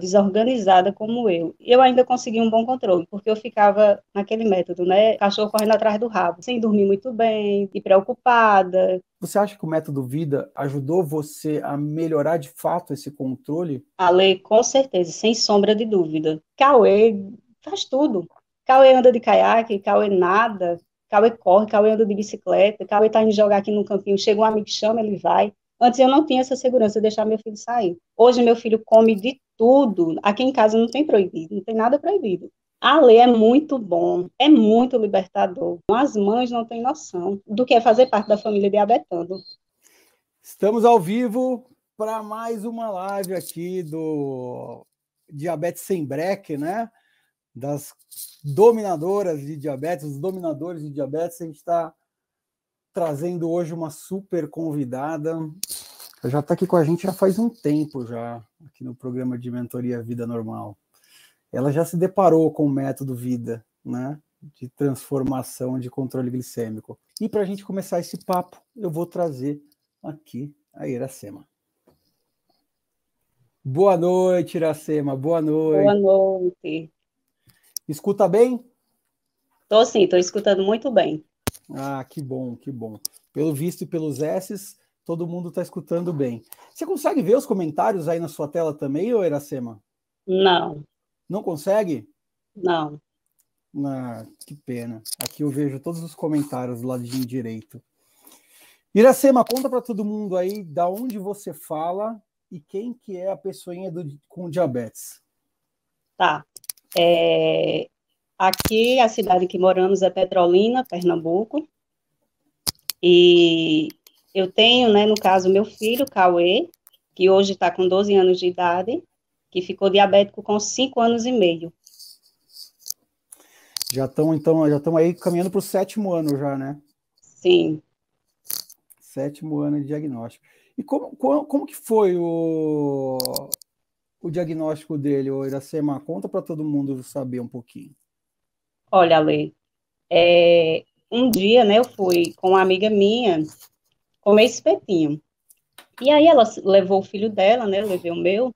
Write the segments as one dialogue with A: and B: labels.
A: desorganizada como eu. Eu ainda consegui um bom controle, porque eu ficava naquele método, né? Cachorro correndo atrás do rabo, sem dormir muito bem, e preocupada.
B: Você acha que o método Vida ajudou você a melhorar de fato esse controle?
A: Ale, com certeza, sem sombra de dúvida. Cauê faz tudo. Cauê anda de caiaque, Cauê nada, Cauê corre, Cauê anda de bicicleta, Cauê tá indo jogar aqui no campinho, chega um amigo, chama, ele vai. Antes eu não tinha essa segurança de deixar meu filho sair. Hoje meu filho come de tudo. Aqui em casa não tem proibido, não tem nada proibido. A lei é muito bom, é muito libertador. As mães não têm noção do que é fazer parte da família diabetando.
B: Estamos ao vivo para mais uma live aqui do Diabetes Sem Breque, né? Das dominadoras de diabetes, os dominadores de diabetes. A gente está trazendo hoje uma super convidada. Ela já está aqui com a gente já faz um tempo já, aqui no programa de mentoria Vida Normal. Ela já se deparou com o método Vida, né? De transformação de controle glicêmico. E para a gente começar esse papo, eu vou trazer aqui a Iracema. Boa noite, Iracema. Boa noite.
A: Boa noite.
B: Escuta bem?
A: Estou sim, estou escutando muito bem.
B: Ah, que bom, que bom. Pelo visto e pelos S's, todo mundo está escutando bem. Você consegue ver os comentários aí na sua tela também, ou Iracema?
A: Não.
B: Não consegue?
A: Não.
B: Ah, que pena. Aqui eu vejo todos os comentários do ladinho direito. Iracema, conta para todo mundo aí da onde você fala e quem que é a pessoinha do, com diabetes.
A: Tá. É, Aqui, a cidade que moramos é Petrolina, Pernambuco. E eu tenho, né, no caso, meu filho, Cauê, que hoje está com 12 anos de idade, que ficou diabético com 5 anos e meio.
B: Já estão, então, já estão aí caminhando para o sétimo ano já, né?
A: Sim.
B: Sétimo ano de diagnóstico. E como, como, como que foi o, o diagnóstico dele, o Iracema? Conta para todo mundo saber um pouquinho.
A: Olha, Lê, é, um dia, né, eu fui com uma amiga minha comer espetinho. E aí ela levou o filho dela, né, levei o meu,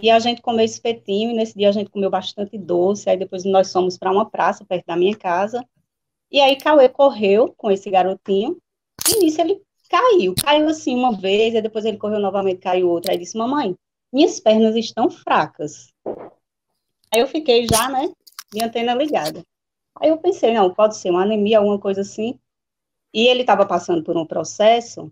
A: e a gente comeu espetinho, e nesse dia a gente comeu bastante doce, aí depois nós fomos para uma praça perto da minha casa, e aí Cauê correu com esse garotinho, e nisso ele caiu, caiu assim uma vez, aí depois ele correu novamente, caiu outra, aí disse, mamãe, minhas pernas estão fracas. Aí eu fiquei já, né, minha antena ligada. Aí eu pensei, não, pode ser uma anemia, alguma coisa assim. E ele estava passando por um processo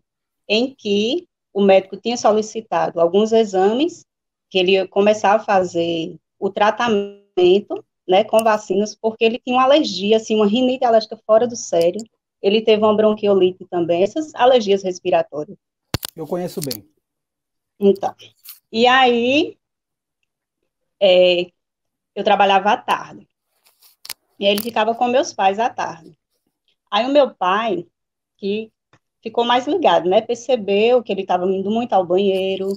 A: em que o médico tinha solicitado alguns exames, que ele ia começar a fazer o tratamento, né, com vacinas, porque ele tinha uma alergia, assim, uma rinite alérgica fora do sério. Ele teve uma bronquiolite também, essas alergias respiratórias.
B: Eu conheço bem.
A: Então, e aí, é, eu trabalhava à tarde. E ele ficava com meus pais à tarde. Aí o meu pai, que ficou mais ligado, né? Percebeu que ele estava indo muito ao banheiro.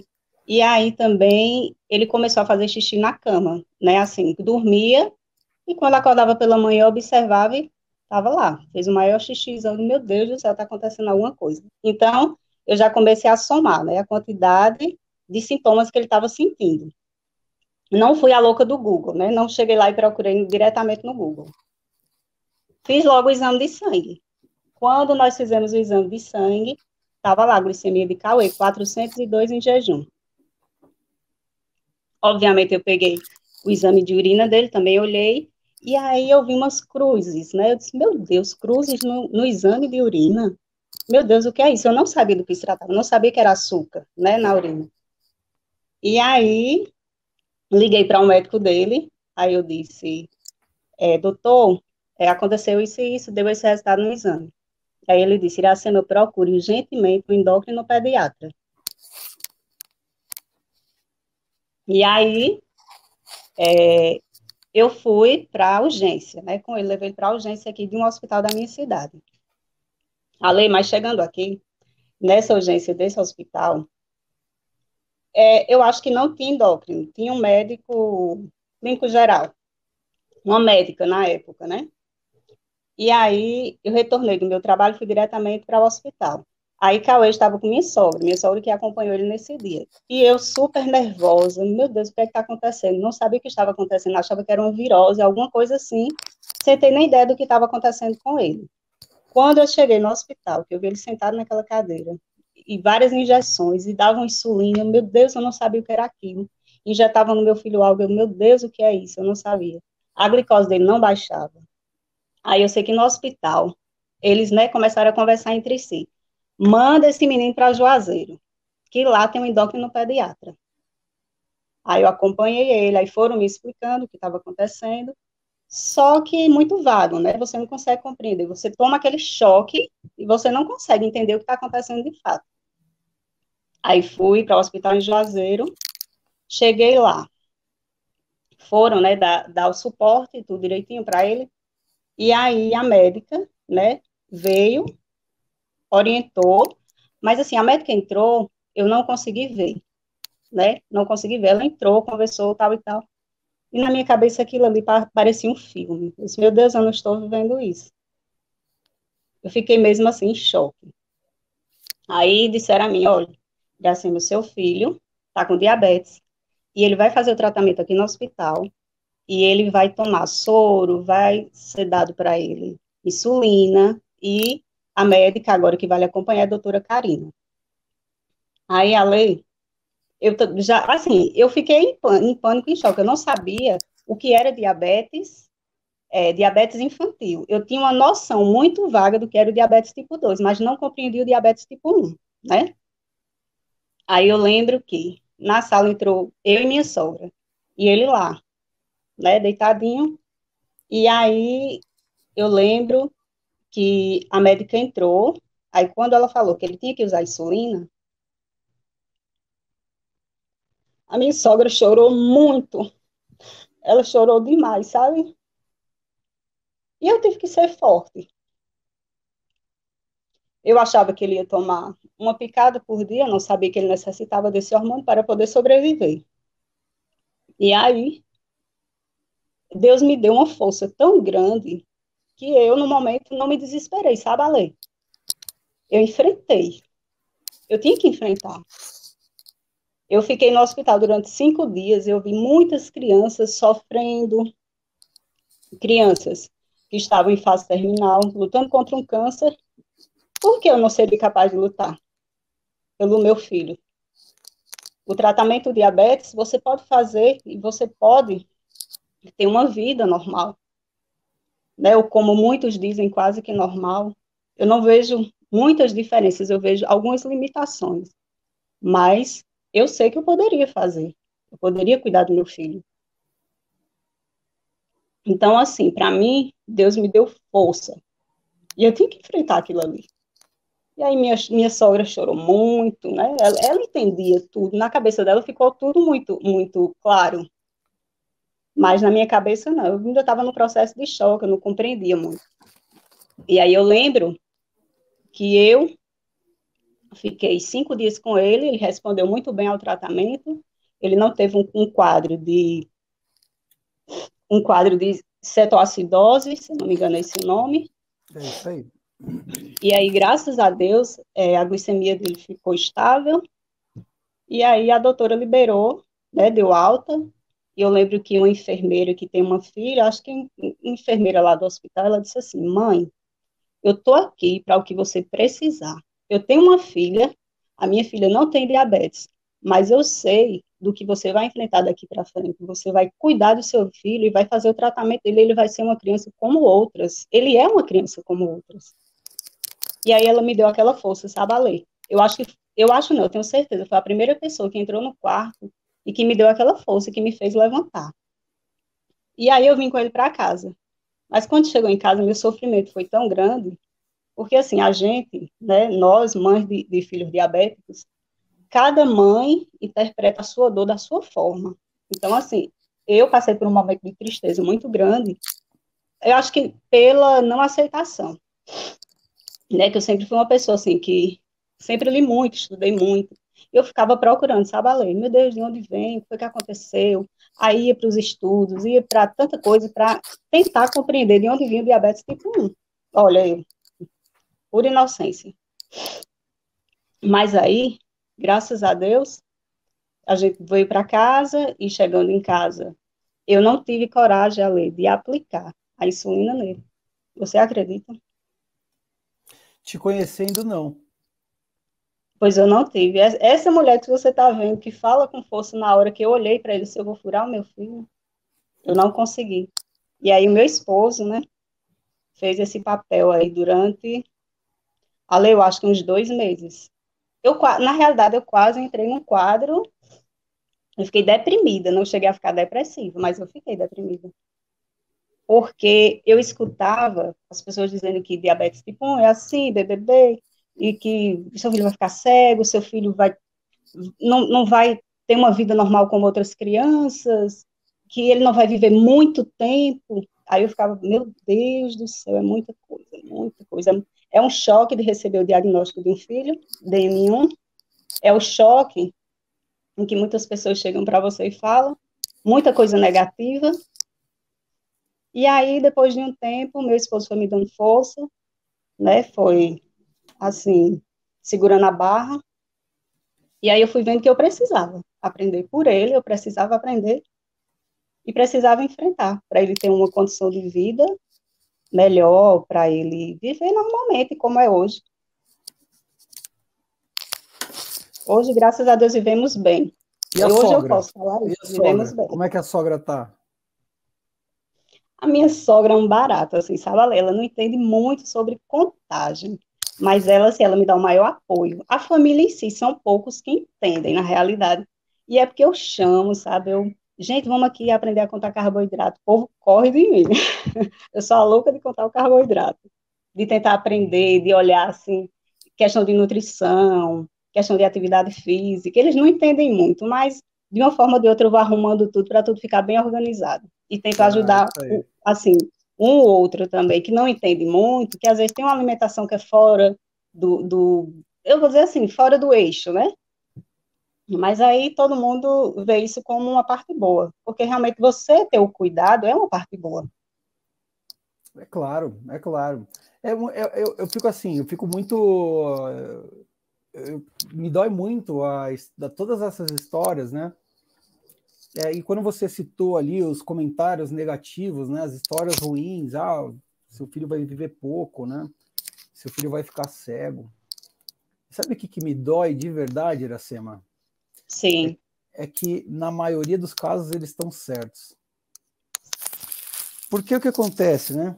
A: E aí também ele começou a fazer xixi na cama, né? Assim, dormia e quando acordava pela manhã observava e estava lá. Fez o maior xixi, meu Deus do céu, está acontecendo alguma coisa. Então, eu já comecei a somar, né? A quantidade de sintomas que ele estava sentindo. Não fui a louca do Google, né? Não cheguei lá e procurei diretamente no Google. Fiz logo o exame de sangue. Quando nós fizemos o exame de sangue, estava lá a glicemia de Cauê, 402 em jejum. Obviamente, eu peguei o exame de urina dele, também olhei, e aí eu vi umas cruzes, né? Eu disse, meu Deus, cruzes no, no exame de urina? Meu Deus, o que é isso? Eu não sabia do que se tratava, não sabia que era açúcar, né, na urina. E aí, liguei para um médico dele, aí eu disse, é, doutor, é, aconteceu isso e isso, deu esse resultado no exame. Aí ele disse, Iracema, procure urgentemente o endócrino pediatra. E aí, é, eu fui para a urgência, né, com ele, levei para a urgência aqui de um hospital da minha cidade. Ale, mas chegando aqui, nessa urgência desse hospital, é, eu acho que não tinha endócrino, tinha um médico clínico geral, uma médica na época, né? E aí eu retornei do meu trabalho, fui diretamente para o hospital. Aí Cauê estava com minha sogra, minha sogra que acompanhou ele nesse dia. E eu super nervosa, meu Deus, o que é está acontecendo? Não sabia o que estava acontecendo, achava que era uma virose, alguma coisa assim, sem ter nem ideia do que estava acontecendo com ele. Quando eu cheguei no hospital, que eu vi ele sentado naquela cadeira, e várias injeções, e davam insulina, meu Deus, eu não sabia o que era aquilo. Injetavam no meu filho algo, eu, meu Deus, o que é isso? Eu não sabia. A glicose dele não baixava. Aí eu sei que no hospital, eles né, começaram a conversar entre si manda esse menino para Juazeiro, que lá tem um endócrino pediatra. Aí eu acompanhei ele, aí foram me explicando o que estava acontecendo, só que muito vago, né? Você não consegue compreender. Você toma aquele choque e você não consegue entender o que está acontecendo de fato. Aí fui para o hospital em Juazeiro, cheguei lá. Foram, né, dar, dar o suporte, tudo direitinho para ele. E aí a médica, né, veio, orientou, mas assim, a médica entrou, eu não consegui ver, né? Não consegui ver. Ela entrou, conversou, tal e tal. E na minha cabeça aquilo ali parecia um filme. Eu disse, meu Deus, eu não estou vivendo isso. Eu fiquei mesmo assim em choque. Aí disseram a mim, olha, assim, o seu filho está com diabetes e ele vai fazer o tratamento aqui no hospital e ele vai tomar soro, vai ser dado para ele insulina e a médica agora que vai lhe acompanhar é a doutora Karina. Aí a lei, eu já, assim, eu fiquei em pânico, em pânico, em choque, eu não sabia o que era diabetes, é, diabetes infantil. Eu tinha uma noção muito vaga do que era o diabetes tipo 2, mas não compreendia o diabetes tipo 1, né? Aí eu lembro que na sala entrou eu e minha sogra, e ele lá, né, deitadinho, e aí eu lembro que a médica entrou, aí quando ela falou que ele tinha que usar insulina, a minha sogra chorou muito. Ela chorou demais, sabe? E eu tive que ser forte. Eu achava que ele ia tomar uma picada por dia, não sabia que ele necessitava desse hormônio para poder sobreviver. E aí, Deus me deu uma força tão grande que eu, no momento, não me desesperei, sabe, Ale? Eu enfrentei. Eu tinha que enfrentar. Eu fiquei no hospital durante cinco dias, eu vi muitas crianças sofrendo, crianças que estavam em fase terminal, lutando contra um câncer, por que eu não seria capaz de lutar pelo meu filho? O tratamento diabetes você pode fazer e você pode ter uma vida normal né, ou como muitos dizem, quase que normal, eu não vejo muitas diferenças, eu vejo algumas limitações, mas eu sei que eu poderia fazer, eu poderia cuidar do meu filho. Então, assim, para mim, Deus me deu força, e eu tinha que enfrentar aquilo ali. E aí minha, minha sogra chorou muito, né? Ela, ela entendia tudo, na cabeça dela ficou tudo muito, muito claro. Mas na minha cabeça, não. Eu ainda estava no processo de choque, eu não compreendia muito. E aí eu lembro que eu fiquei cinco dias com ele, ele respondeu muito bem ao tratamento, ele não teve um, um quadro de um quadro de cetoacidose, se não me engano é esse o nome.
B: É isso aí.
A: E aí, graças a Deus, é, a glicemia dele ficou estável, e aí a doutora liberou, né, deu alta, e eu lembro que uma enfermeira que tem uma filha, acho que enfermeira lá do hospital, ela disse assim: mãe, eu tô aqui para o que você precisar. Eu tenho uma filha, a minha filha não tem diabetes, mas eu sei do que você vai enfrentar daqui para frente. Você vai cuidar do seu filho e vai fazer o tratamento dele, ele vai ser uma criança como outras. Ele é uma criança como outras. E aí ela me deu aquela força, sabe, a ler. Eu acho que, eu acho não, eu tenho certeza, foi a primeira pessoa que entrou no quarto e que me deu aquela força que me fez levantar. E aí eu vim com ele para casa. Mas quando chegou em casa, meu sofrimento foi tão grande, porque assim, a gente, né, nós, mães de, de filhos diabéticos, cada mãe interpreta a sua dor da sua forma. Então, assim, eu passei por um momento de tristeza muito grande, eu acho que pela não aceitação, né, que eu sempre fui uma pessoa, assim, que sempre li muito, estudei muito, eu ficava procurando, sabe, a lei, meu Deus, de onde vem, o que, que aconteceu? Aí ia para os estudos, ia para tanta coisa, para tentar compreender de onde vinha o diabetes tipo 1. Olha, eu, por inocência. Mas aí, graças a Deus, a gente veio para casa e chegando em casa, eu não tive coragem, Ale, de aplicar a insulina nele. Você acredita?
B: Te conhecendo, não.
A: Pois eu não tive. Essa mulher que você está vendo, que fala com força na hora que eu olhei para ele, se eu vou furar o meu filho, eu não consegui. E aí o meu esposo, né, fez esse papel aí durante, ali eu acho que uns dois meses. Eu, na realidade, eu quase entrei num quadro, eu fiquei deprimida, não cheguei a ficar depressiva, mas eu fiquei deprimida. Porque eu escutava as pessoas dizendo que diabetes tipo 1 é assim, BBB, e que seu filho vai ficar cego, seu filho vai não, não vai ter uma vida normal como outras crianças, que ele não vai viver muito tempo. Aí eu ficava, meu Deus do céu, é muita coisa, muita coisa. É um choque de receber o diagnóstico de um filho, DM1, é o choque em que muitas pessoas chegam para você e falam, muita coisa negativa. E aí, depois de um tempo, meu esposo foi me dando força, né, foi assim, segurando a barra. E aí eu fui vendo que eu precisava aprender por ele, eu precisava aprender e precisava enfrentar para ele ter uma condição de vida melhor, para ele viver normalmente como é hoje. Hoje, graças a Deus, vivemos bem.
B: E, hoje sogra? eu posso falar isso, vivemos bem. Como é que a sogra tá?
A: A minha sogra é um barato, assim, sabe? Ela não entende muito sobre contagem mas ela, assim, ela me dá o maior apoio. A família em si são poucos que entendem, na realidade. E é porque eu chamo, sabe? Eu, gente, vamos aqui aprender a contar carboidrato. O povo corre de mim. eu sou a louca de contar o carboidrato, de tentar aprender, de olhar, assim, questão de nutrição, questão de atividade física. Eles não entendem muito, mas de uma forma ou de outra eu vou arrumando tudo para tudo ficar bem organizado. E tento ah, ajudar, assim, um ou outro também que não entende muito, que às vezes tem uma alimentação que é fora do, do, eu vou dizer assim, fora do eixo, né? Mas aí todo mundo vê isso como uma parte boa, porque realmente você ter o cuidado é uma parte boa.
B: É claro, é claro. É, é, eu, eu fico assim, eu fico muito. Eu, me dói muito a, a, todas essas histórias, né? É, e quando você citou ali os comentários negativos, né, as histórias ruins, ah, seu filho vai viver pouco, né? Seu filho vai ficar cego. Sabe o que, que me dói de verdade, Iracema?
A: Sim.
B: É, é que, na maioria dos casos, eles estão certos. Porque o que acontece, né?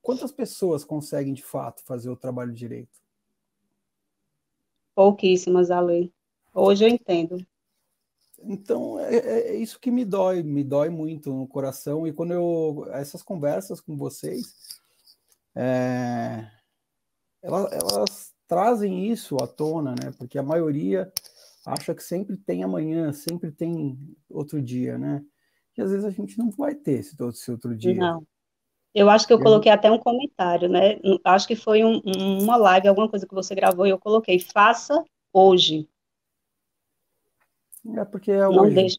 B: Quantas pessoas conseguem, de fato, fazer o trabalho direito?
A: Pouquíssimas, Ale. Hoje eu entendo.
B: Então, é, é, é, isso que me dói, me dói muito no coração. E quando eu. Essas conversas com vocês, é, elas, elas, trazem isso à tona, né? Porque a maioria acha que sempre tem amanhã, sempre tem outro dia, né? E às vezes a gente não vai ter esse, esse outro dia.
A: Não. Eu acho que eu coloquei até um comentário, né? Acho que foi um, uma live, alguma coisa que você gravou, e eu coloquei, faça hoje.
B: É porque é Não hoje.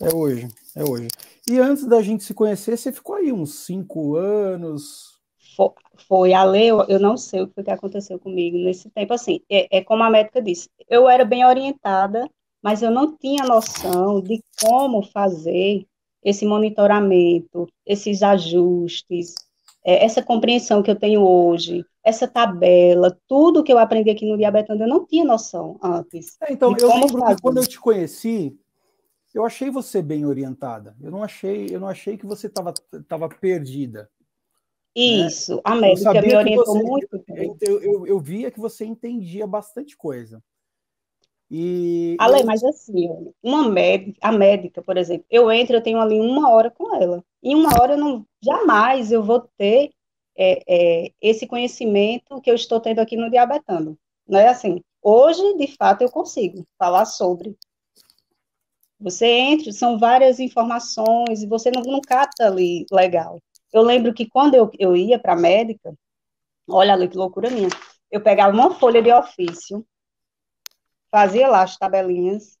B: É hoje, é hoje. E antes da gente se conhecer, você ficou aí uns cinco anos.
A: Foi, foi a lei, eu não sei o que, que aconteceu comigo nesse tempo. Assim, é, é como a médica disse, eu era bem orientada, mas eu não tinha noção de como fazer esse monitoramento, esses ajustes, é, essa compreensão que eu tenho hoje, essa tabela, tudo que eu aprendi aqui no Diabetando, eu não tinha noção antes.
B: É, então, eu lembro que quando eu te conheci, eu achei você bem orientada. Eu não achei, eu não achei que você estava tava perdida.
A: Né? Isso, né? a médica me orientou
B: você,
A: muito.
B: Eu, eu, eu, eu, via que você entendia bastante coisa. E
A: Ale, mas assim, uma médica, a médica, por exemplo, eu entro, eu tenho ali uma hora com ela. Em uma hora eu não, jamais eu vou ter é, é, esse conhecimento que eu estou tendo aqui no Diabetando. Não é assim. Hoje, de fato, eu consigo falar sobre. Você entra, são várias informações, e você não, não capta ali legal. Eu lembro que quando eu, eu ia para a médica, olha ali que loucura minha, eu pegava uma folha de ofício, fazia lá as tabelinhas,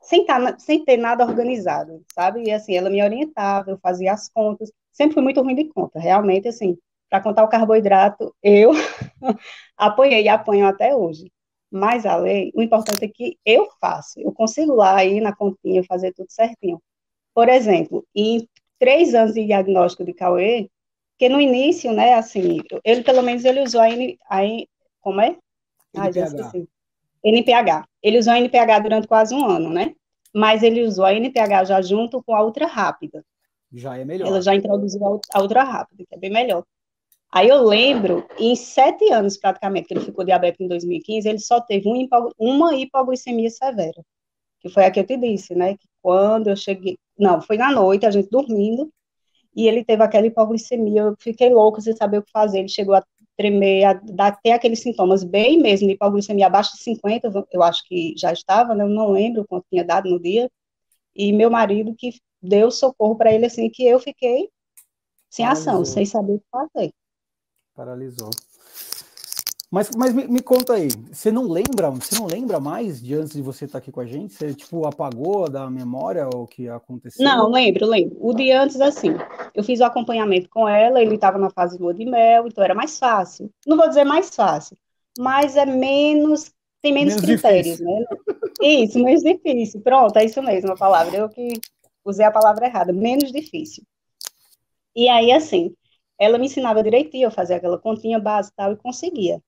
A: sem, tá, sem ter nada organizado, sabe? E assim, ela me orientava, eu fazia as contas, sempre fui muito ruim de conta, realmente, assim, para contar o carboidrato, eu apoiei e apanho até hoje. Mas a lei, o importante é que eu faço, eu consigo lá ir na continha fazer tudo certinho. Por exemplo, em três anos de diagnóstico de Cauê, que no início, né, assim, ele pelo menos ele usou a, N, a como é?
B: Ah, já esqueci.
A: NPH. Ele usou a NPH durante quase um ano, né? Mas ele usou a NPH já junto com a ultra rápida.
B: Já é melhor.
A: Ela já introduziu a ultra rápida, que é bem melhor. Aí eu lembro, em sete anos praticamente, que ele ficou diabético em 2015, ele só teve um, uma hipoglicemia severa, que foi a que eu te disse, né? Que quando eu cheguei, não, foi na noite, a gente dormindo, e ele teve aquela hipoglicemia, eu fiquei louca sem saber o que fazer, ele chegou a tremer, a dar até aqueles sintomas bem mesmo de hipoglicemia abaixo de 50, eu acho que já estava, né? Eu não lembro quanto tinha dado no dia, e meu marido que deu socorro para ele, assim, que eu fiquei sem Paralisou. ação, sem saber o que fazer.
B: Paralisou. Mas, mas me, me, conta aí, você não lembra, você não lembra mais de antes de você estar aqui com a gente? Você tipo apagou da memória o que aconteceu?
A: Não, lembro, lembro. O de antes assim, eu fiz o acompanhamento com ela, ele estava na fase de lua de mel, então era mais fácil. Não vou dizer mais fácil, mas é menos, tem menos, menos critérios, difícil. né? Isso, menos difícil. Pronto, é isso mesmo a palavra. Eu que usei a palavra errada, menos difícil. E aí assim, ela me ensinava direitinho, eu fazia aquela continha básica e tal, e conseguia.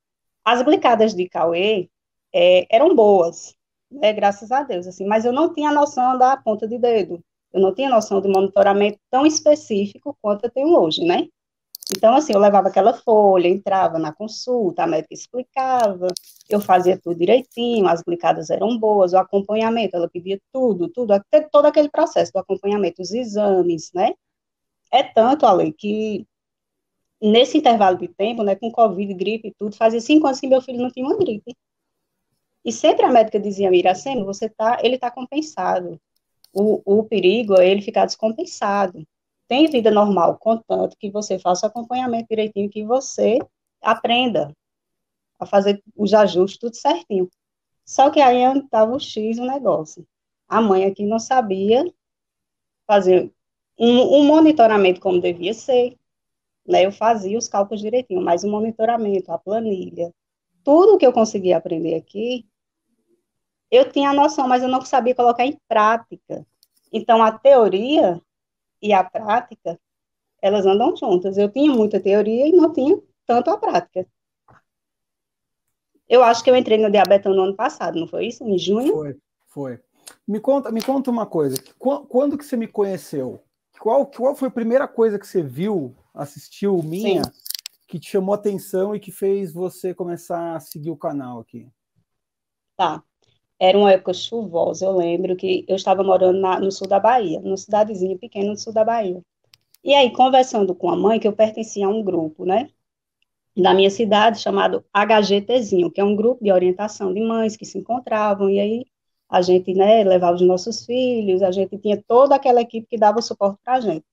A: As glicadas de Cauê é, eram boas, né, graças a Deus, assim, mas eu não tinha noção da ponta de dedo, eu não tinha noção de monitoramento tão específico quanto eu tenho hoje, né? Então, assim, eu levava aquela folha, entrava na consulta, a médica explicava, eu fazia tudo direitinho, as glicadas eram boas, o acompanhamento, ela pedia tudo, tudo, até todo aquele processo do acompanhamento, os exames, né? É tanto, Ale, que nesse intervalo de tempo, né, com Covid, gripe e tudo, fazia cinco anos que meu filho não tinha uma gripe. E sempre a médica dizia, Miracema, você tá, ele está compensado. O, o perigo é ele ficar descompensado. Tem vida normal, contanto que você faça o acompanhamento direitinho, que você aprenda a fazer os ajustes tudo certinho. Só que aí estava o X o negócio. A mãe aqui não sabia fazer um, um monitoramento como devia ser, né, eu fazia os cálculos direitinho, mas o monitoramento, a planilha, tudo que eu conseguia aprender aqui, eu tinha a noção, mas eu não sabia colocar em prática. Então, a teoria e a prática, elas andam juntas. Eu tinha muita teoria e não tinha tanto a prática. Eu acho que eu entrei no diabetes no ano passado, não foi isso? Em junho?
B: Foi, foi. Me conta, me conta uma coisa. Quando que você me conheceu? Qual, qual foi a primeira coisa que você viu assistiu minha Sim. que te chamou atenção e que fez você começar a seguir o canal aqui?
A: Tá. Era uma época chuvosa, eu lembro que eu estava morando na, no sul da Bahia, numa cidadezinha pequena no sul da Bahia. E aí, conversando com a mãe, que eu pertencia a um grupo, né, da minha cidade, chamado HGTzinho, que é um grupo de orientação de mães que se encontravam, e aí a gente, né, levava os nossos filhos, a gente tinha toda aquela equipe que dava suporte para a gente.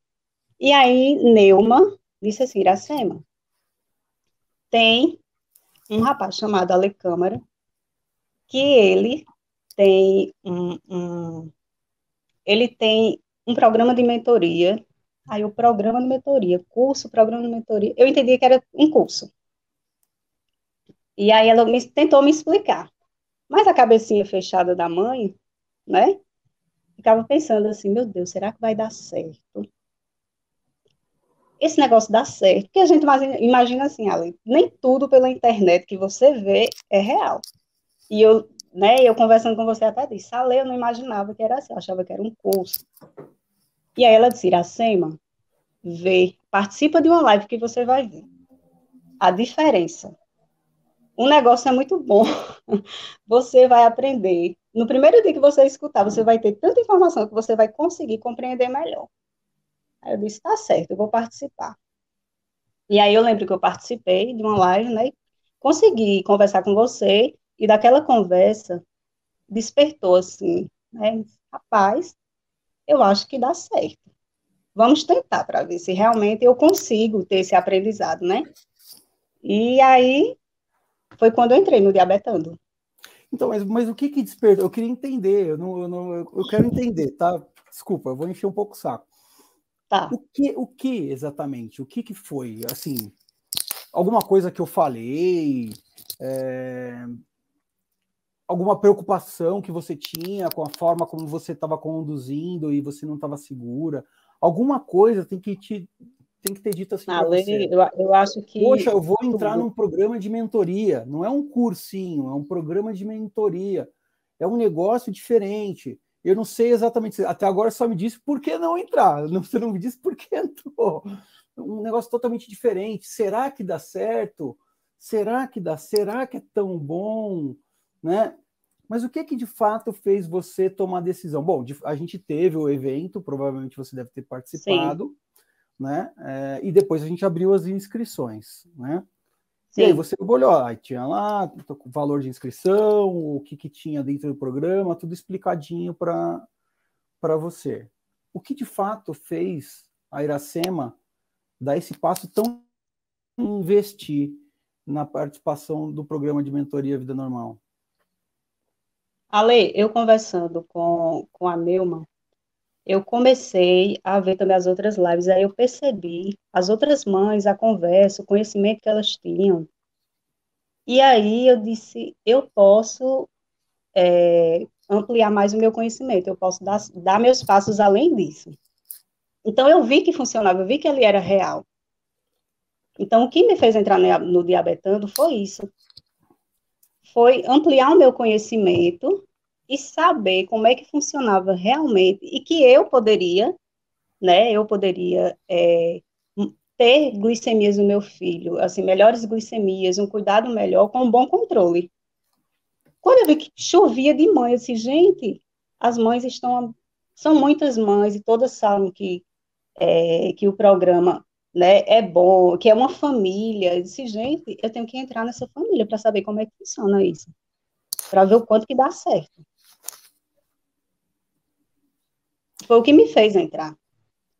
A: E aí, Neuma disse assim, Iracema, tem um rapaz chamado Ale Câmara, que ele tem um, um, ele tem um programa de mentoria, aí o programa de mentoria, curso, programa de mentoria, eu entendi que era um curso. E aí ela me, tentou me explicar. Mas a cabecinha fechada da mãe, né? Ficava pensando assim, meu Deus, será que vai dar certo? esse negócio dá certo, porque a gente imagina assim, Ali, nem tudo pela internet que você vê é real. E eu, né, eu conversando com você até disse, Ale, eu não imaginava que era assim, eu achava que era um curso. E aí ela disse, Iracema, vê, participa de uma live que você vai ver a diferença. O negócio é muito bom, você vai aprender. No primeiro dia que você escutar, você vai ter tanta informação que você vai conseguir compreender melhor. Aí eu disse, tá certo, eu vou participar. E aí eu lembro que eu participei de uma live, né? Consegui conversar com você, e daquela conversa despertou assim, né? Rapaz, eu acho que dá certo. Vamos tentar para ver se realmente eu consigo ter esse aprendizado, né? E aí foi quando eu entrei no Diabetando.
B: Então, mas, mas o que que despertou? Eu queria entender, eu, não, eu, não, eu quero entender, tá? Desculpa, eu vou encher um pouco o saco. Tá. O que, o que exatamente? O que, que foi? Assim, alguma coisa que eu falei, é, alguma preocupação que você tinha com a forma como você estava conduzindo e você não estava segura. Alguma coisa tem que te tem que ter dito assim
A: ah, você. Eu, eu acho que.
B: Poxa, eu vou entrar num programa de mentoria. Não é um cursinho, é um programa de mentoria. É um negócio diferente. Eu não sei exatamente. Até agora só me disse por que não entrar. Você não me disse por que entrou. Um negócio totalmente diferente. Será que dá certo? Será que dá? Será que é tão bom? Né? Mas o que que de fato fez você tomar a decisão? Bom, a gente teve o evento, provavelmente você deve ter participado. Sim né? É, e depois a gente abriu as inscrições, né? Sim. E aí você olhou, aí tinha lá o valor de inscrição, o que, que tinha dentro do programa, tudo explicadinho para você. O que de fato fez a Iracema dar esse passo tão investir na participação do programa de mentoria Vida Normal?
A: Ale, eu conversando com, com a Neuma, eu comecei a ver também as outras lives, aí eu percebi as outras mães, a conversa, o conhecimento que elas tinham. E aí eu disse, eu posso é, ampliar mais o meu conhecimento, eu posso dar, dar meus passos além disso. Então eu vi que funcionava, eu vi que ele era real. Então o que me fez entrar no Diabetando foi isso. Foi ampliar o meu conhecimento e saber como é que funcionava realmente e que eu poderia, né, eu poderia é, ter glicemias no meu filho, assim, melhores glicemias, um cuidado melhor, com um bom controle. Quando eu vi que chovia de mãe, disse, gente, as mães estão, são muitas mães e todas sabem que, é, que o programa né, é bom, que é uma família. Eu disse, gente, eu tenho que entrar nessa família para saber como é que funciona isso, para ver o quanto que dá certo. foi o que me fez entrar.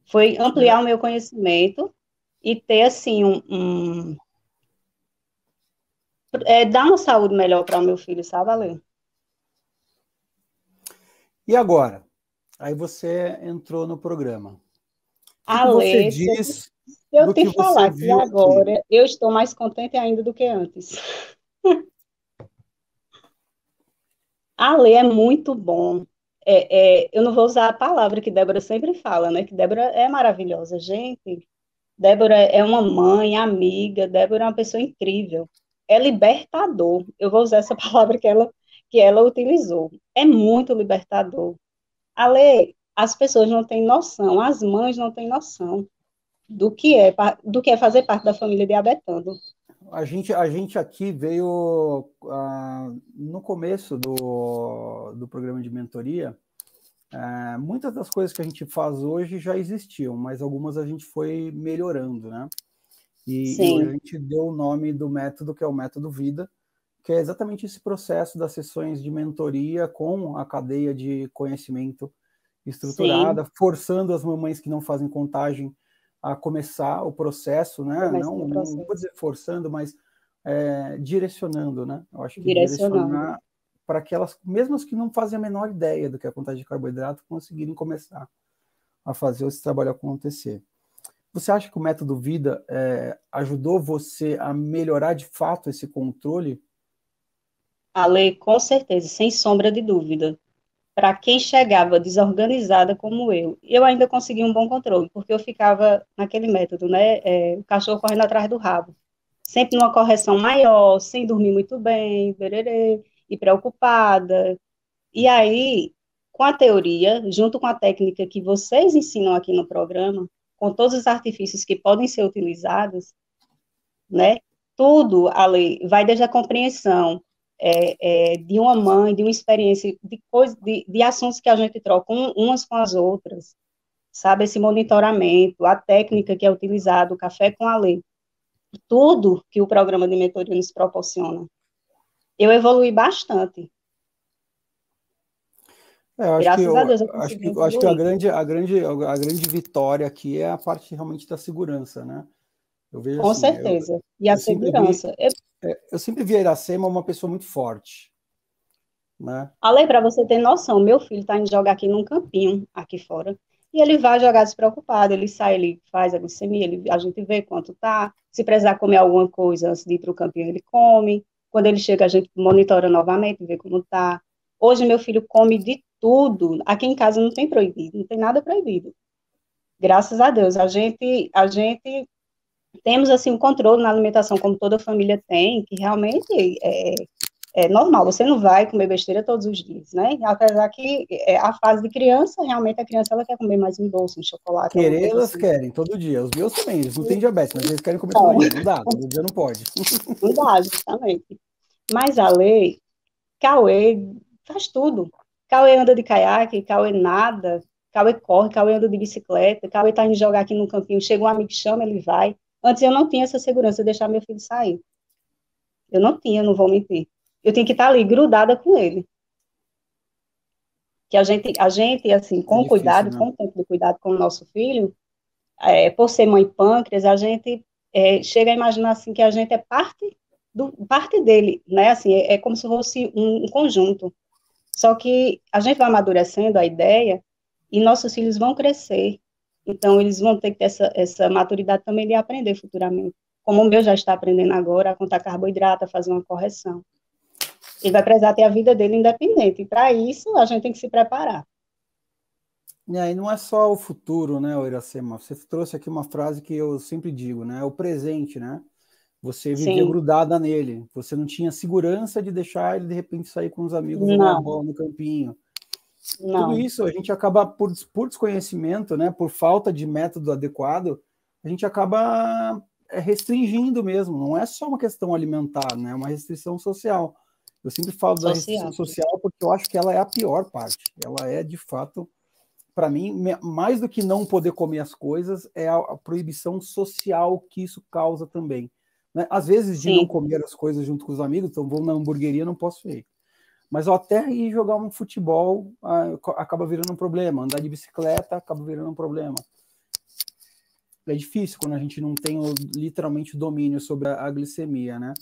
A: Foi ampliar o meu conhecimento e ter, assim, um. um é, dar uma saúde melhor para o meu filho, sabe?
B: E agora? Aí você entrou no programa.
A: Ale, eu te falar que agora aqui? eu estou mais contente ainda do que antes. Ale é muito bom é, é, eu não vou usar a palavra que Débora sempre fala, né? Que Débora é maravilhosa, gente. Débora é uma mãe, amiga, Débora é uma pessoa incrível. É libertador. Eu vou usar essa palavra que ela, que ela utilizou. É muito libertador. Ale, as pessoas não têm noção, as mães não têm noção do que é, do que é fazer parte da família diabetando.
B: A gente, a gente aqui veio uh, no começo do, do programa de mentoria. Uh, muitas das coisas que a gente faz hoje já existiam, mas algumas a gente foi melhorando, né? E, e a gente deu o nome do método, que é o método Vida, que é exatamente esse processo das sessões de mentoria com a cadeia de conhecimento estruturada, Sim. forçando as mamães que não fazem contagem a começar o processo, né? Não, processo. não vou dizer forçando, mas é, direcionando, né? Eu acho que direcionar para que elas, mesmo as que não fazem a menor ideia do que é a contagem de carboidrato, conseguirem começar a fazer esse trabalho acontecer. Você acha que o método Vida é, ajudou você a melhorar de fato esse controle?
A: Ale, com certeza, sem sombra de dúvida para quem chegava desorganizada como eu, eu ainda consegui um bom controle, porque eu ficava naquele método, né? É, o cachorro correndo atrás do rabo. Sempre numa correção maior, sem dormir muito bem, bererê, e preocupada. E aí, com a teoria, junto com a técnica que vocês ensinam aqui no programa, com todos os artifícios que podem ser utilizados, né? Tudo ali vai desde a compreensão, é, é, de uma mãe, de uma experiência, de, coisa, de, de assuntos que a gente troca um, umas com as outras, sabe? Esse monitoramento, a técnica que é utilizada, o café com a lei, tudo que o programa de mentoria nos proporciona. Eu evolui bastante.
B: É, acho Graças que, a Deus, eu acho que, acho que a grande, a grande, a grande vitória aqui é a parte realmente da segurança, né?
A: Eu vejo Com assim, certeza. Eu, e a segurança.
B: Vi, eu, eu sempre vi a Iracema uma pessoa muito forte. Né?
A: Ale, para você ter noção, meu filho está indo jogar aqui num campinho, aqui fora. E ele vai jogar despreocupado, ele sai, ele faz a glicemia, ele, a gente vê quanto tá. Se precisar comer alguma coisa antes de ir para o campinho, ele come. Quando ele chega, a gente monitora novamente, vê como tá. Hoje, meu filho come de tudo. Aqui em casa não tem proibido, não tem nada proibido. Graças a Deus. A gente, a gente temos, assim, um controle na alimentação, como toda família tem, que realmente é, é normal, você não vai comer besteira todos os dias, né? Apesar que é, a fase de criança, realmente a criança ela quer comer mais um doce, um chocolate.
B: Querer, elas assim. querem, todo dia. Os meus também, eles não têm diabetes, mas eles querem comer todo dia. Não dá, todo dia não pode.
A: Não dá, justamente. Mas a lei, Cauê faz tudo. Cauê anda de caiaque, Cauê nada, Cauê corre, Cauê anda de bicicleta, Cauê tá indo jogar aqui no campinho, chega um amigo chama, ele vai. Antes eu não tinha essa segurança de deixar meu filho sair. Eu não tinha, não vou mentir eu tenho que estar ali grudada com ele. Que a gente, a gente assim, com é difícil, cuidado, né? com o tempo de cuidado com o nosso filho, é, por ser mãe pâncreas, a gente é, chega a imaginar assim que a gente é parte do parte dele, né? Assim, é, é como se fosse um, um, conjunto. Só que a gente vai amadurecendo a ideia e nossos filhos vão crescer. Então eles vão ter que ter essa, essa maturidade também de aprender futuramente. Como o meu já está aprendendo agora a contar carboidrato, a fazer uma correção. Ele vai precisar ter a vida dele independente. E para isso, a gente tem que se preparar.
B: E aí não é só o futuro, né, Iracema? Você trouxe aqui uma frase que eu sempre digo, né? É o presente, né? Você vivia Sim. grudada nele. Você não tinha segurança de deixar ele, de repente, sair com os amigos jogar bola no campinho. Não. Tudo isso a gente acaba, por, por desconhecimento, né, por falta de método adequado, a gente acaba é, restringindo mesmo. Não é só uma questão alimentar, né? É uma restrição social. Eu sempre falo social. da restrição social porque eu acho que ela é a pior parte. Ela é, de fato, para mim, mais do que não poder comer as coisas, é a, a proibição social que isso causa também. Né? Às vezes, de Sim. não comer as coisas junto com os amigos, então vou na hamburgueria, não posso ir. Mas até ir jogar um futebol ah, acaba virando um problema. Andar de bicicleta acaba virando um problema. É difícil quando a gente não tem literalmente domínio sobre a, glicemia, né?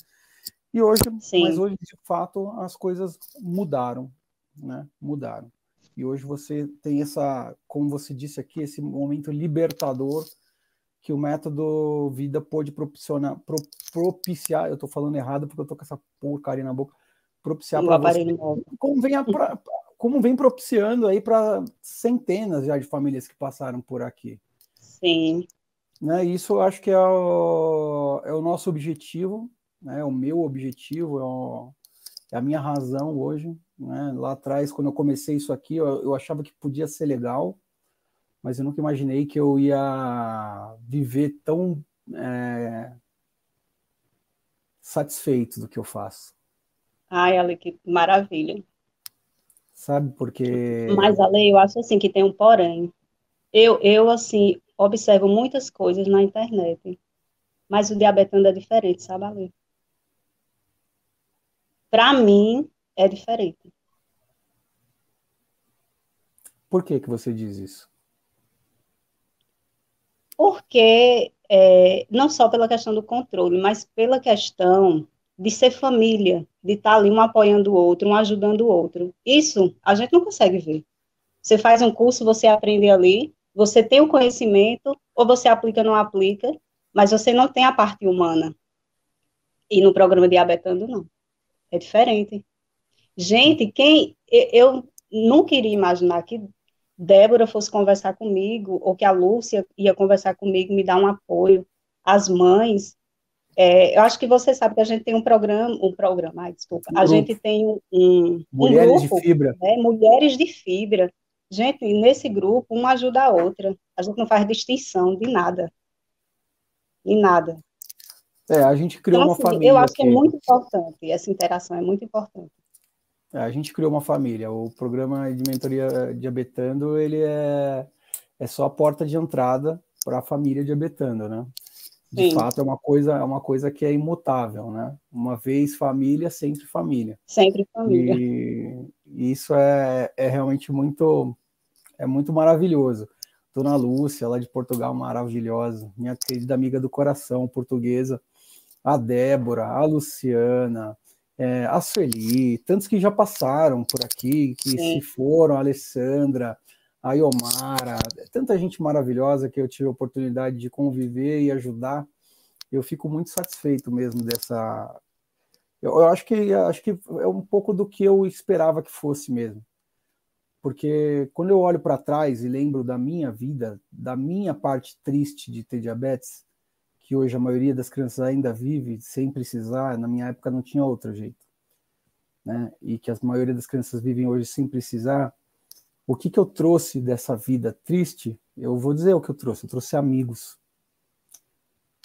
B: E hoje, Sim. mas hoje de fato as coisas mudaram, né? Mudaram. E hoje você tem essa, como você disse aqui, esse momento libertador que o método vida pôde propiciar, pro, propiciar, eu estou falando errado porque eu estou com essa porcaria na boca, propiciar para você, como vem, a, pra, como vem propiciando aí para centenas já de famílias que passaram por aqui.
A: Sim.
B: Né, isso eu acho que é o, é o nosso objetivo, né? O meu objetivo, é, o, é a minha razão hoje. Né? Lá atrás, quando eu comecei isso aqui, eu, eu achava que podia ser legal, mas eu nunca imaginei que eu ia viver tão é, satisfeito do que eu faço.
A: Ai, Ale, que maravilha.
B: Sabe, porque.
A: Mas, Ale, eu acho assim que tem um porém. Eu, eu assim, observo muitas coisas na internet, mas o diabetando é diferente, sabe, Ale? para mim, é diferente.
B: Por que, que você diz isso?
A: Porque, é, não só pela questão do controle, mas pela questão de ser família, de estar tá ali um apoiando o outro, um ajudando o outro. Isso a gente não consegue ver. Você faz um curso, você aprende ali, você tem o conhecimento, ou você aplica ou não aplica, mas você não tem a parte humana. E no programa Diabetando, não. É diferente. Gente, quem eu nunca iria imaginar que Débora fosse conversar comigo, ou que a Lúcia ia conversar comigo, me dar um apoio. As mães, é, eu acho que você sabe que a gente tem um programa, um programa, ai, desculpa, um a gente tem um, um
B: Mulheres
A: grupo,
B: de Fibra.
A: Né, Mulheres de Fibra. Gente, nesse grupo, uma ajuda a outra. A gente não faz distinção de nada. De nada.
B: É, a gente criou então, uma assim, família.
A: Eu acho que é muito importante, essa interação é muito importante.
B: É, a gente criou uma família. O programa de mentoria diabetando, ele é, é só a porta de entrada para a família diabetando, né? De Sim. fato, é uma coisa, é uma coisa que é imutável, né? Uma vez família, sempre família.
A: Sempre família.
B: E, isso é, é realmente muito, é muito maravilhoso. Dona Lúcia, lá de Portugal, maravilhosa, minha querida amiga do coração, portuguesa, a Débora, a Luciana, é, a Sueli, tantos que já passaram por aqui, que Sim. se foram, a Alessandra, a Iomara, tanta gente maravilhosa que eu tive a oportunidade de conviver e ajudar. Eu fico muito satisfeito mesmo dessa. Eu, eu acho que acho que é um pouco do que eu esperava que fosse mesmo. Porque quando eu olho para trás e lembro da minha vida, da minha parte triste de ter diabetes, que hoje a maioria das crianças ainda vive sem precisar, na minha época não tinha outro jeito, né? E que a maioria das crianças vivem hoje sem precisar. O que, que eu trouxe dessa vida triste? Eu vou dizer o que eu trouxe. Eu trouxe amigos.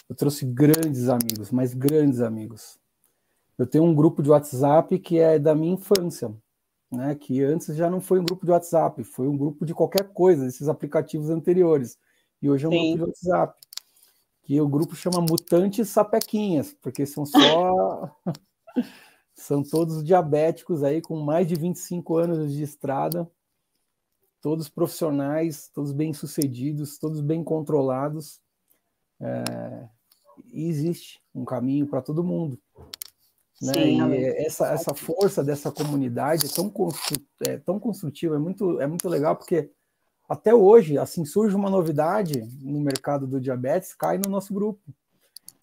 B: Eu trouxe grandes amigos, mas grandes amigos. Eu tenho um grupo de WhatsApp que é da minha infância, né? Que antes já não foi um grupo de WhatsApp, foi um grupo de qualquer coisa, esses aplicativos anteriores. E hoje é um Sim. grupo de WhatsApp que o grupo chama Mutantes Sapequinhas, porque são só. são todos diabéticos aí com mais de 25 anos de estrada, todos profissionais, todos bem-sucedidos, todos bem controlados. É... E existe um caminho para todo mundo. Né? Sim, e essa, essa força dessa comunidade é tão, é tão construtiva, é muito, é muito legal, porque até hoje, assim, surge uma novidade no mercado do diabetes, cai no nosso grupo.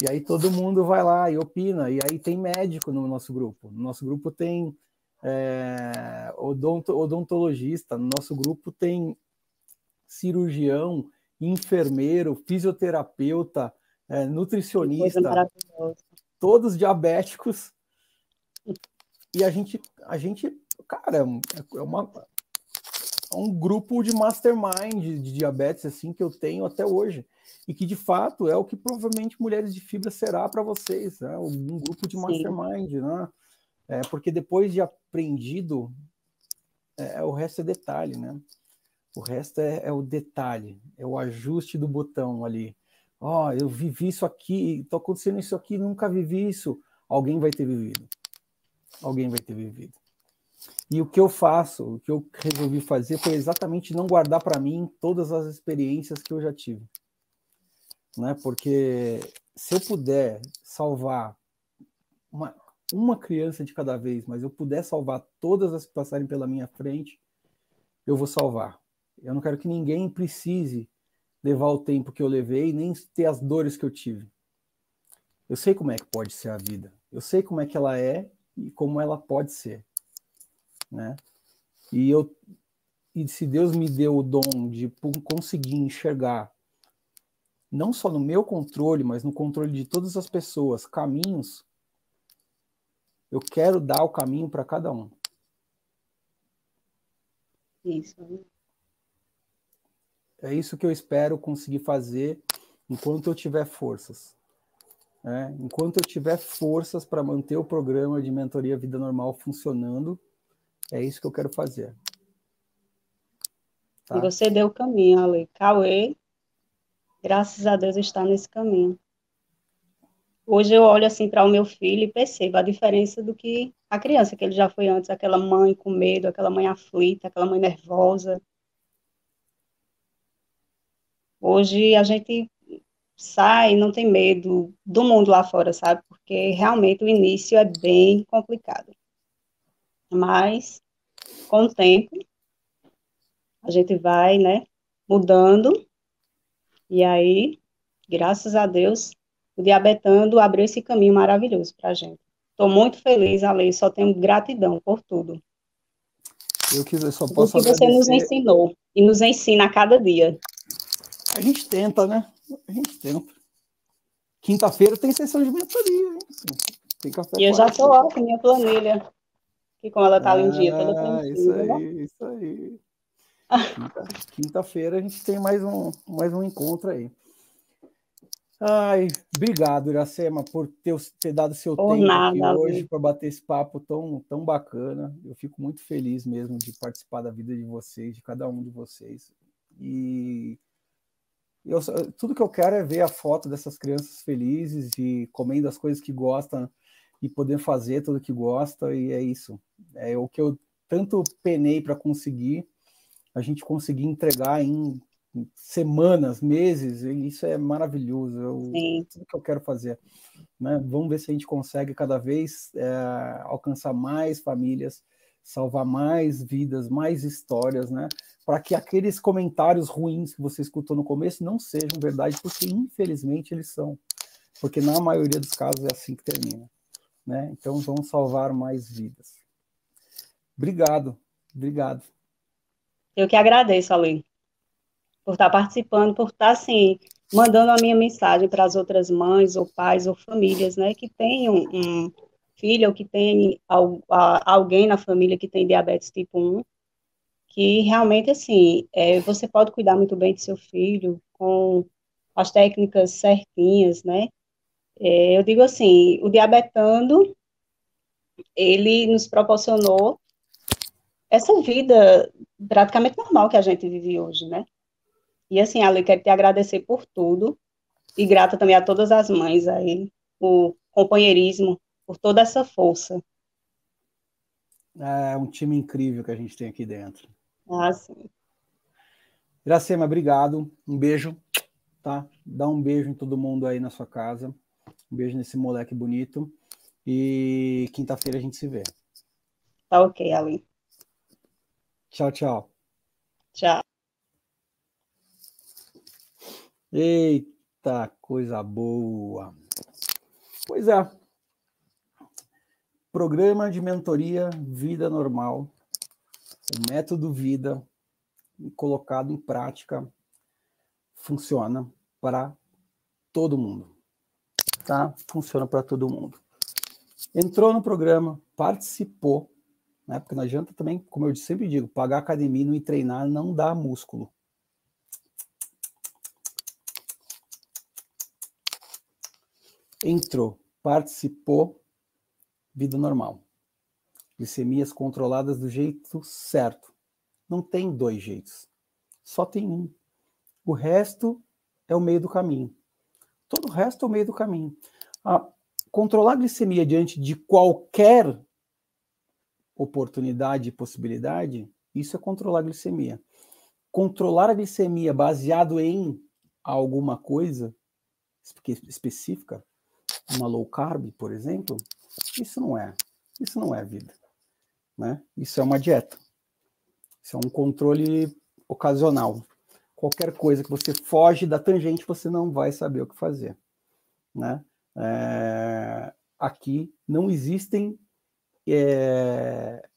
B: E aí todo mundo vai lá e opina. E aí tem médico no nosso grupo. No nosso grupo tem é, odontologista, no nosso grupo tem cirurgião, enfermeiro, fisioterapeuta, é, nutricionista, todos diabéticos. E a gente, a gente, cara, é uma, um grupo de mastermind de diabetes assim que eu tenho até hoje e que de fato é o que provavelmente mulheres de fibra será para vocês, né? um grupo de mastermind, né? É, porque depois de aprendido, é, o resto é detalhe, né? O resto é, é o detalhe, é o ajuste do botão ali. Ó, oh, eu vivi isso aqui, tô acontecendo isso aqui, nunca vivi isso. Alguém vai ter vivido. Alguém vai ter vivido. E o que eu faço, o que eu resolvi fazer foi exatamente não guardar para mim todas as experiências que eu já tive. Né? Porque se eu puder salvar uma, uma criança de cada vez, mas eu puder salvar todas as que passarem pela minha frente, eu vou salvar. Eu não quero que ninguém precise levar o tempo que eu levei, nem ter as dores que eu tive. Eu sei como é que pode ser a vida. Eu sei como é que ela é e como ela pode ser né? E eu e se Deus me deu o dom de conseguir enxergar não só no meu controle, mas no controle de todas as pessoas, caminhos, eu quero dar o caminho para cada um.
A: Isso.
B: É isso que eu espero conseguir fazer enquanto eu tiver forças. Né? Enquanto eu tiver forças para manter o programa de mentoria Vida Normal funcionando, é isso que eu quero fazer.
A: Tá? E você deu o caminho, Ale. Cauê, graças a Deus, está nesse caminho. Hoje eu olho assim para o meu filho e percebo a diferença do que a criança que ele já foi antes, aquela mãe com medo, aquela mãe aflita, aquela mãe nervosa. Hoje a gente sai, não tem medo do mundo lá fora, sabe? Porque realmente o início é bem complicado. Mas, com o tempo, a gente vai, né, mudando. E aí, graças a Deus, o Diabetando abriu esse caminho maravilhoso para a gente. Estou muito feliz, Ale, só tenho gratidão por tudo.
B: Eu, que, eu só posso
A: que você nos ensinou e nos ensina a cada dia.
B: A gente tenta, né? A gente tenta. Quinta-feira tem sessão de mentoria, hein?
A: Tem café e eu já estou lá com minha planilha que como ela tá ah, lindinha, toda
B: tranquila. Isso aí, isso aí. Quinta-feira a gente tem mais um, mais um encontro aí. Ai, obrigado, Iracema, por ter, ter dado seu por tempo nada, hoje para bater esse papo tão, tão bacana. Eu fico muito feliz mesmo de participar da vida de vocês, de cada um de vocês. E eu, tudo que eu quero é ver a foto dessas crianças felizes e comendo as coisas que gostam e poder fazer tudo que gosta, e é isso. É o que eu tanto penei para conseguir, a gente conseguir entregar em semanas, meses, e isso é maravilhoso. Eu, tudo que eu quero fazer. Né? Vamos ver se a gente consegue cada vez é, alcançar mais famílias, salvar mais vidas, mais histórias, né? para que aqueles comentários ruins que você escutou no começo não sejam verdade, porque infelizmente eles são. Porque na maioria dos casos é assim que termina. Né? Então vamos salvar mais vidas. Obrigado, obrigado.
A: Eu que agradeço, Alê, por estar participando, por estar assim, mandando a minha mensagem para as outras mães, ou pais, ou famílias, né, que tenham um filho, ou que tem alguém na família que tem diabetes tipo 1, que realmente, assim, é, você pode cuidar muito bem do seu filho com as técnicas certinhas, né? É, eu digo assim, o diabetando, ele nos proporcionou essa vida praticamente normal que a gente vive hoje, né? E assim, Ale, quero te agradecer por tudo e grata também a todas as mães aí, o companheirismo, por toda essa força.
B: É um time incrível que a gente tem aqui dentro.
A: Ah, sim.
B: Iracema, obrigado. Um beijo, tá? Dá um beijo em todo mundo aí na sua casa. Um beijo nesse moleque bonito. E quinta-feira a gente se vê.
A: Tá ok, Ali.
B: Tchau, tchau.
A: Tchau.
B: Eita, coisa boa. Pois é. Programa de mentoria Vida Normal o método vida colocado em prática funciona para todo mundo. Tá? Funciona para todo mundo. Entrou no programa, participou, né? Porque não adianta também, como eu sempre digo, pagar academia e não treinar não dá músculo. Entrou, participou, vida normal glicemias controladas do jeito certo. Não tem dois jeitos, só tem um. O resto é o meio do caminho. Todo o resto é o meio do caminho. Ah, controlar a glicemia diante de qualquer oportunidade e possibilidade, isso é controlar a glicemia. Controlar a glicemia baseado em alguma coisa específica, uma low carb, por exemplo, isso não é. Isso não é vida. Né? Isso é uma dieta. Isso é um controle ocasional. Qualquer coisa que você foge da tangente, você não vai saber o que fazer. Né? É, aqui não existem é,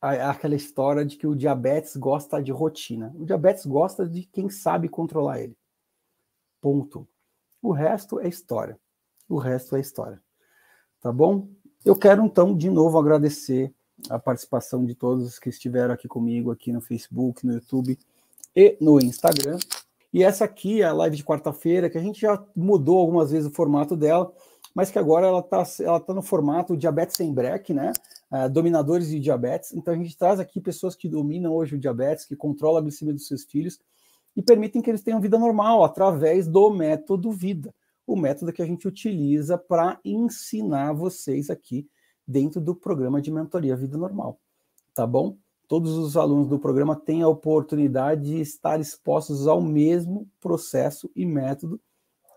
B: aquela história de que o diabetes gosta de rotina. O diabetes gosta de quem sabe controlar ele. Ponto. O resto é história. O resto é história. Tá bom? Eu quero então de novo agradecer a participação de todos que estiveram aqui comigo, aqui no Facebook, no YouTube e no Instagram. E essa aqui é a live de quarta-feira, que a gente já mudou algumas vezes o formato dela, mas que agora ela está ela tá no formato diabetes sem break, né? Uh, dominadores de diabetes. Então a gente traz aqui pessoas que dominam hoje o diabetes, que controlam a glicemia dos seus filhos e permitem que eles tenham vida normal através do método vida, o método que a gente utiliza para ensinar vocês aqui dentro do programa de mentoria Vida Normal, tá bom? Todos os alunos do programa têm a oportunidade de estar expostos ao mesmo processo e método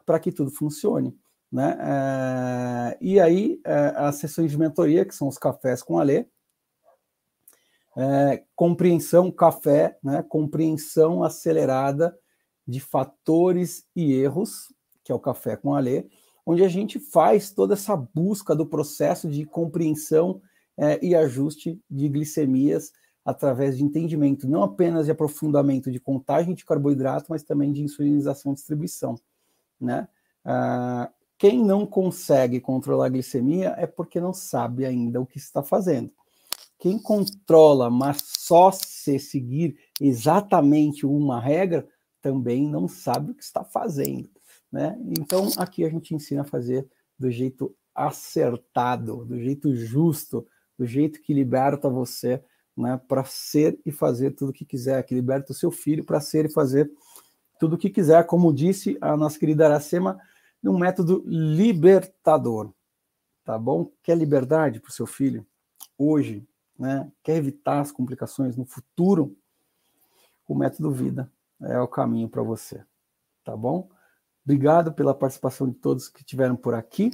B: para que tudo funcione. Né? É, e aí, é, as sessões de mentoria, que são os cafés com a Lê, é, compreensão café, né? compreensão acelerada de fatores e erros, que é o café com a Lê, onde a gente faz toda essa busca do processo de compreensão é, e ajuste de glicemias através de entendimento, não apenas de aprofundamento de contagem de carboidrato, mas também de insulinização e distribuição. Né? Ah, quem não consegue controlar a glicemia é porque não sabe ainda o que está fazendo. Quem controla, mas só se seguir exatamente uma regra, também não sabe o que está fazendo. Né? Então, aqui a gente ensina a fazer do jeito acertado, do jeito justo, do jeito que liberta você né, para ser e fazer tudo o que quiser, que liberta o seu filho para ser e fazer tudo o que quiser, como disse a nossa querida Aracema, um método libertador. Tá bom? Quer liberdade para o seu filho hoje, né? Quer evitar as complicações no futuro? O método vida é o caminho para você. Tá bom? Obrigado pela participação de todos que estiveram por aqui,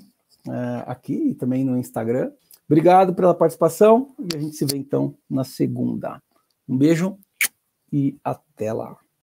B: uh, aqui e também no Instagram. Obrigado pela participação e a gente se vê então na segunda. Um beijo e até lá.